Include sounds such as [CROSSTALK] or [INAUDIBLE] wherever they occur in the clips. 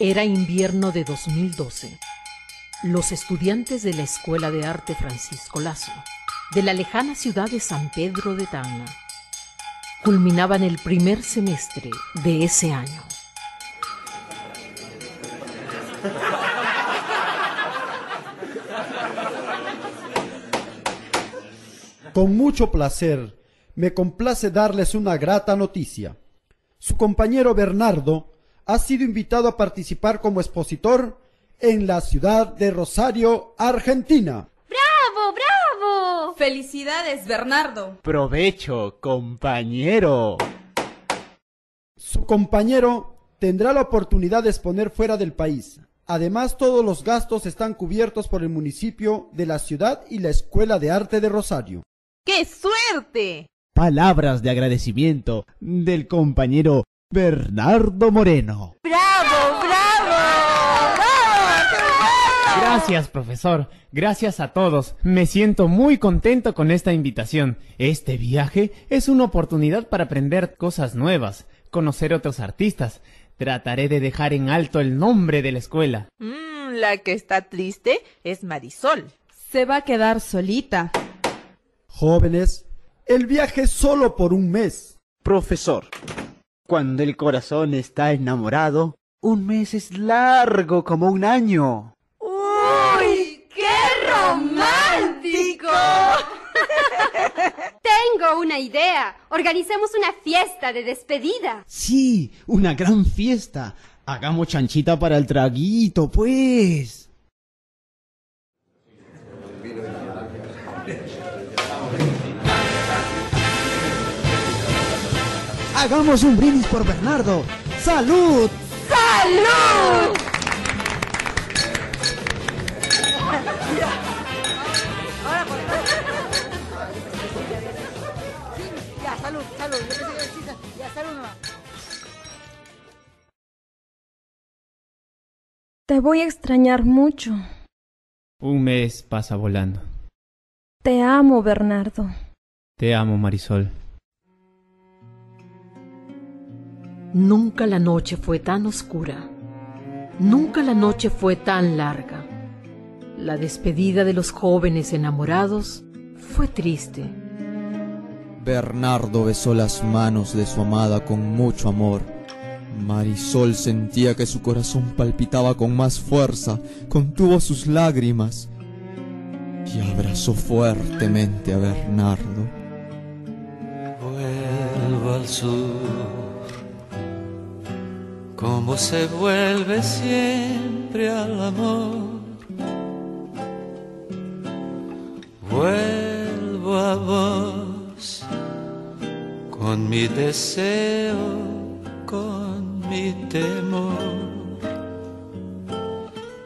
Era invierno de 2012. Los estudiantes de la Escuela de Arte Francisco Lazo, de la lejana ciudad de San Pedro de Tacna, culminaban el primer semestre de ese año. Con mucho placer, me complace darles una grata noticia. Su compañero Bernardo ha sido invitado a participar como expositor en la ciudad de Rosario, Argentina. ¡Bravo, bravo! Felicidades, Bernardo. Provecho, compañero. Su compañero tendrá la oportunidad de exponer fuera del país. Además, todos los gastos están cubiertos por el municipio de la ciudad y la Escuela de Arte de Rosario. ¡Qué suerte! Palabras de agradecimiento del compañero Bernardo Moreno. ¡Bravo, bravo! ¡Bravo! Gracias, profesor. Gracias a todos. Me siento muy contento con esta invitación. Este viaje es una oportunidad para aprender cosas nuevas, conocer otros artistas. Trataré de dejar en alto el nombre de la escuela. Mm, la que está triste es Marisol. Se va a quedar solita. Jóvenes, el viaje es solo por un mes. Profesor, cuando el corazón está enamorado, un mes es largo como un año. ¡Uy! ¡Qué romántico! [LAUGHS] Tengo una idea. Organicemos una fiesta de despedida. Sí, una gran fiesta. Hagamos chanchita para el traguito, pues. Hagamos un brindis por Bernardo. ¡Salud! ¡Salud! Ya, salud, salud. Yo pensé que decís, ya, salud nomás. Te voy a extrañar mucho. Un mes pasa volando. Te amo, Bernardo. Te amo, Marisol. Nunca la noche fue tan oscura. Nunca la noche fue tan larga. La despedida de los jóvenes enamorados fue triste. Bernardo besó las manos de su amada con mucho amor. Marisol sentía que su corazón palpitaba con más fuerza, contuvo sus lágrimas y abrazó fuertemente a Bernardo. Vuelvo al sur, como se vuelve siempre al amor. Vuelvo a vos con mi deseo, con mi temor.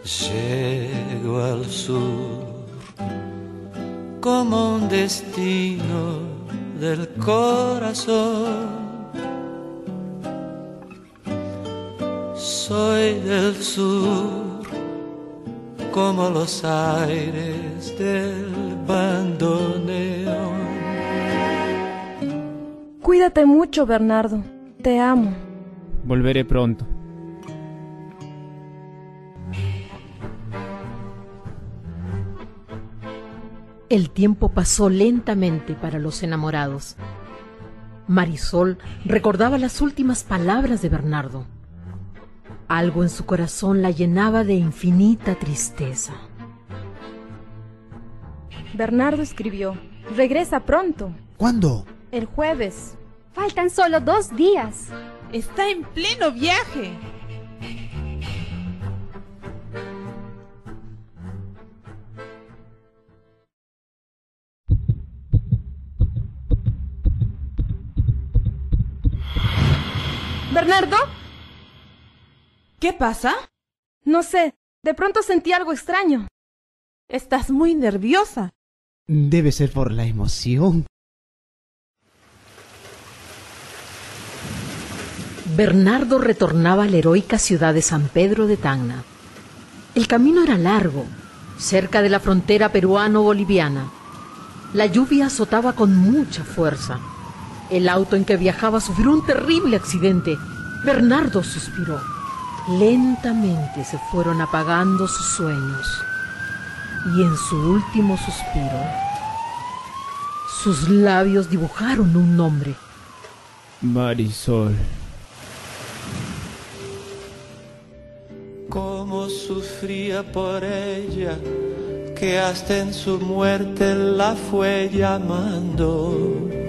Llego al sur como un destino del corazón. Soy del sur como los aires del bandoneón. Cuídate mucho, Bernardo. Te amo. Volveré pronto. El tiempo pasó lentamente para los enamorados. Marisol recordaba las últimas palabras de Bernardo. Algo en su corazón la llenaba de infinita tristeza. Bernardo escribió, regresa pronto. ¿Cuándo? El jueves. Faltan solo dos días. Está en pleno viaje. ¿Qué pasa? No sé, de pronto sentí algo extraño. Estás muy nerviosa. Debe ser por la emoción. Bernardo retornaba a la heroica ciudad de San Pedro de Tacna. El camino era largo, cerca de la frontera peruano-boliviana. La lluvia azotaba con mucha fuerza. El auto en que viajaba sufrió un terrible accidente. Bernardo suspiró. Lentamente se fueron apagando sus sueños y en su último suspiro, sus labios dibujaron un nombre. Marisol. Cómo sufría por ella, que hasta en su muerte la fue llamando.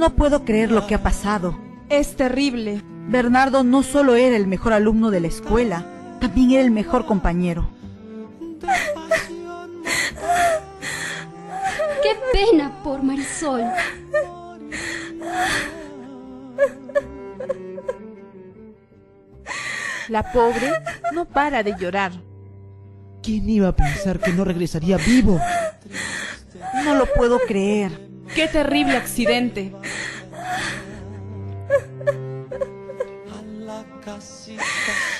No puedo creer lo que ha pasado. Es terrible. Bernardo no solo era el mejor alumno de la escuela, también era el mejor compañero. Qué pena por Marisol. La pobre no para de llorar. ¿Quién iba a pensar que no regresaría vivo? No lo puedo creer. Qué terrible accidente.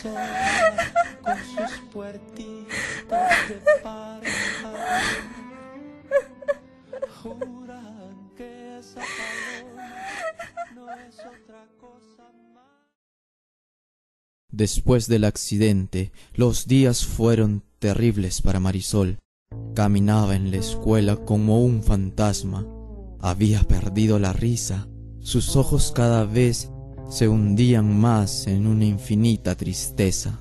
[LAUGHS] que esa no es otra cosa. Después del accidente, los días fueron terribles para Marisol. Caminaba en la escuela como un fantasma. Había perdido la risa. Sus ojos cada vez se hundían más en una infinita tristeza.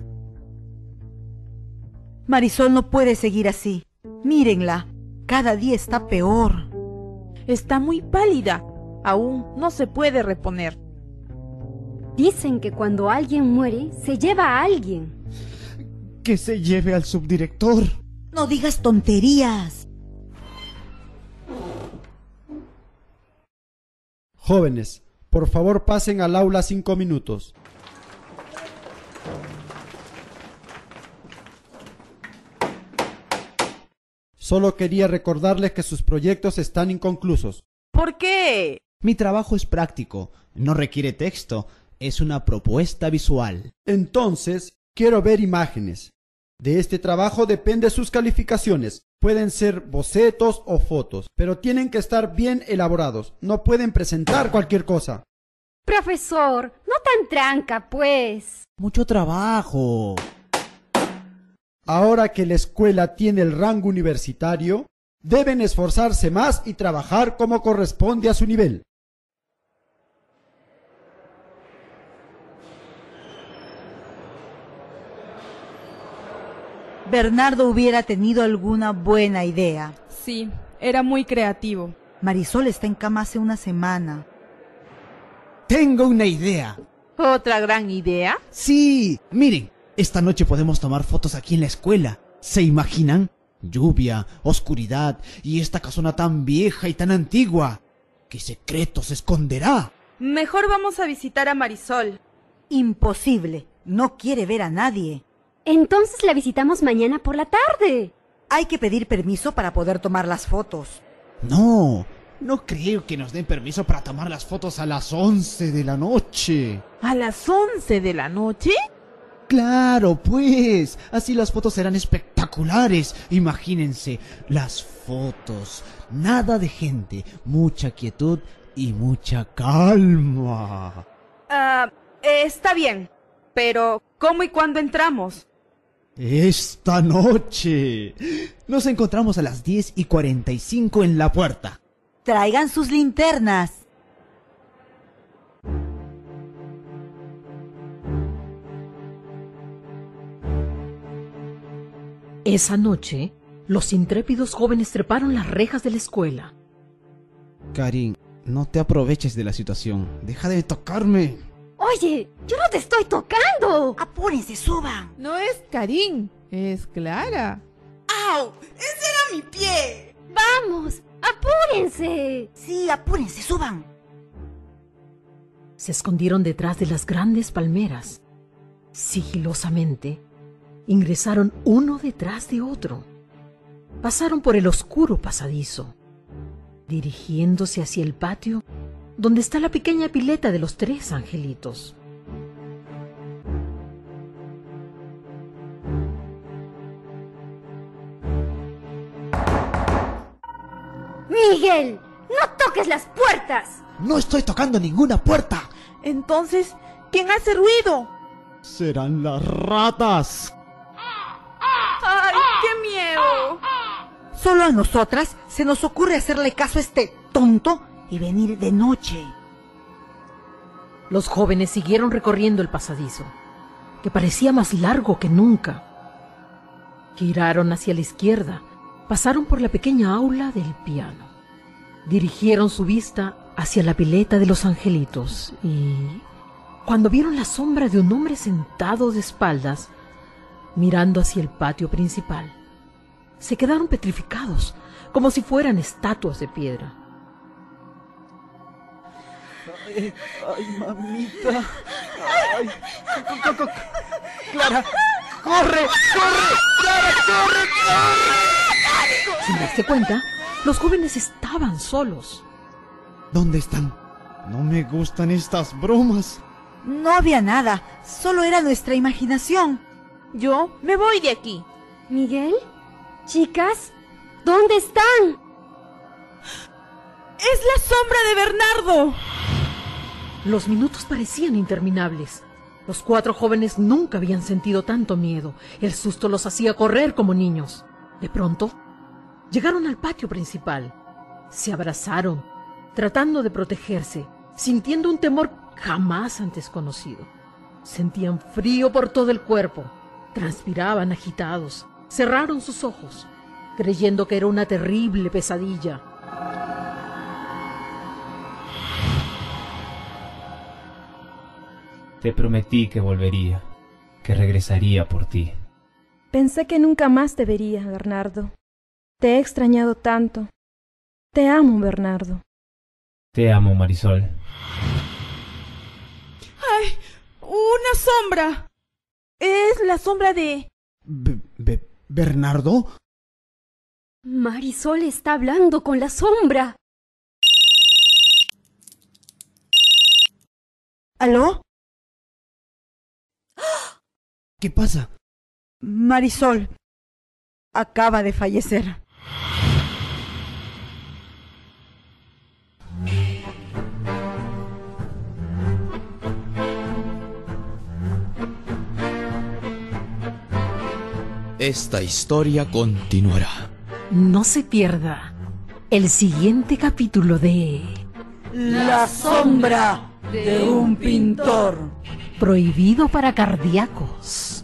Marisol no puede seguir así. Mírenla. Cada día está peor. Está muy pálida. Aún no se puede reponer. Dicen que cuando alguien muere, se lleva a alguien. Que se lleve al subdirector. No digas tonterías. Jóvenes, por favor pasen al aula cinco minutos. Solo quería recordarles que sus proyectos están inconclusos. ¿Por qué? Mi trabajo es práctico, no requiere texto, es una propuesta visual. Entonces, quiero ver imágenes. De este trabajo depende sus calificaciones. Pueden ser bocetos o fotos, pero tienen que estar bien elaborados. No pueden presentar cualquier cosa. Profesor, no tan tranca, pues. Mucho trabajo. Ahora que la escuela tiene el rango universitario, deben esforzarse más y trabajar como corresponde a su nivel. Bernardo hubiera tenido alguna buena idea. Sí, era muy creativo. Marisol está en cama hace una semana. Tengo una idea. ¿Otra gran idea? Sí, miren, esta noche podemos tomar fotos aquí en la escuela. ¿Se imaginan? Lluvia, oscuridad y esta casona tan vieja y tan antigua. ¿Qué secreto se esconderá? Mejor vamos a visitar a Marisol. Imposible. No quiere ver a nadie. Entonces la visitamos mañana por la tarde. Hay que pedir permiso para poder tomar las fotos. No, no creo que nos den permiso para tomar las fotos a las 11 de la noche. ¿A las 11 de la noche? Claro, pues, así las fotos serán espectaculares. Imagínense, las fotos. Nada de gente, mucha quietud y mucha calma. Ah, eh, está bien. Pero, ¿cómo y cuándo entramos? Esta noche. Nos encontramos a las 10 y 45 en la puerta. Traigan sus linternas. Esa noche, los intrépidos jóvenes treparon las rejas de la escuela. Karin, no te aproveches de la situación. Deja de tocarme. Oye, yo no te estoy tocando. Apúrense, suban. No es Karim, es Clara. ¡Au! ¡Ese era mi pie! Vamos, apúrense. ¡Apúrense! Sí, apúrense, suban. Se escondieron detrás de las grandes palmeras. Sigilosamente, ingresaron uno detrás de otro. Pasaron por el oscuro pasadizo, dirigiéndose hacia el patio donde está la pequeña pileta de los tres angelitos. Miguel, no toques las puertas. No estoy tocando ninguna puerta. Entonces, ¿quién hace ruido? Serán las ratas. ¡Ay, qué miedo! Solo a nosotras se nos ocurre hacerle caso a este tonto y venir de noche. Los jóvenes siguieron recorriendo el pasadizo, que parecía más largo que nunca. Giraron hacia la izquierda, pasaron por la pequeña aula del piano. Dirigieron su vista hacia la pileta de los angelitos y, cuando vieron la sombra de un hombre sentado de espaldas, mirando hacia el patio principal, se quedaron petrificados, como si fueran estatuas de piedra. Ay, ay, mamita. Ay, co- co- co- Clara, corre, corre, Clara, corre, corre. Sin darse cuenta, los jóvenes estaban solos. ¿Dónde están? No me gustan estas bromas. No había nada, solo era nuestra imaginación. Yo me voy de aquí. ¿Miguel? Chicas, ¿dónde están? ¡Es la sombra de Bernardo! Los minutos parecían interminables. Los cuatro jóvenes nunca habían sentido tanto miedo. El susto los hacía correr como niños. De pronto, llegaron al patio principal. Se abrazaron, tratando de protegerse, sintiendo un temor jamás antes conocido. Sentían frío por todo el cuerpo, transpiraban agitados, cerraron sus ojos, creyendo que era una terrible pesadilla. Te prometí que volvería, que regresaría por ti. Pensé que nunca más te vería, Bernardo. Te he extrañado tanto. Te amo, Bernardo. Te amo, Marisol. ¡Ay! ¡Una sombra! Es la sombra de... Be- Be- ¿Bernardo? Marisol está hablando con la sombra. ¿Aló? ¿Qué pasa? Marisol acaba de fallecer. Esta historia continuará. No se pierda el siguiente capítulo de La sombra de un pintor. Prohibido para cardíacos.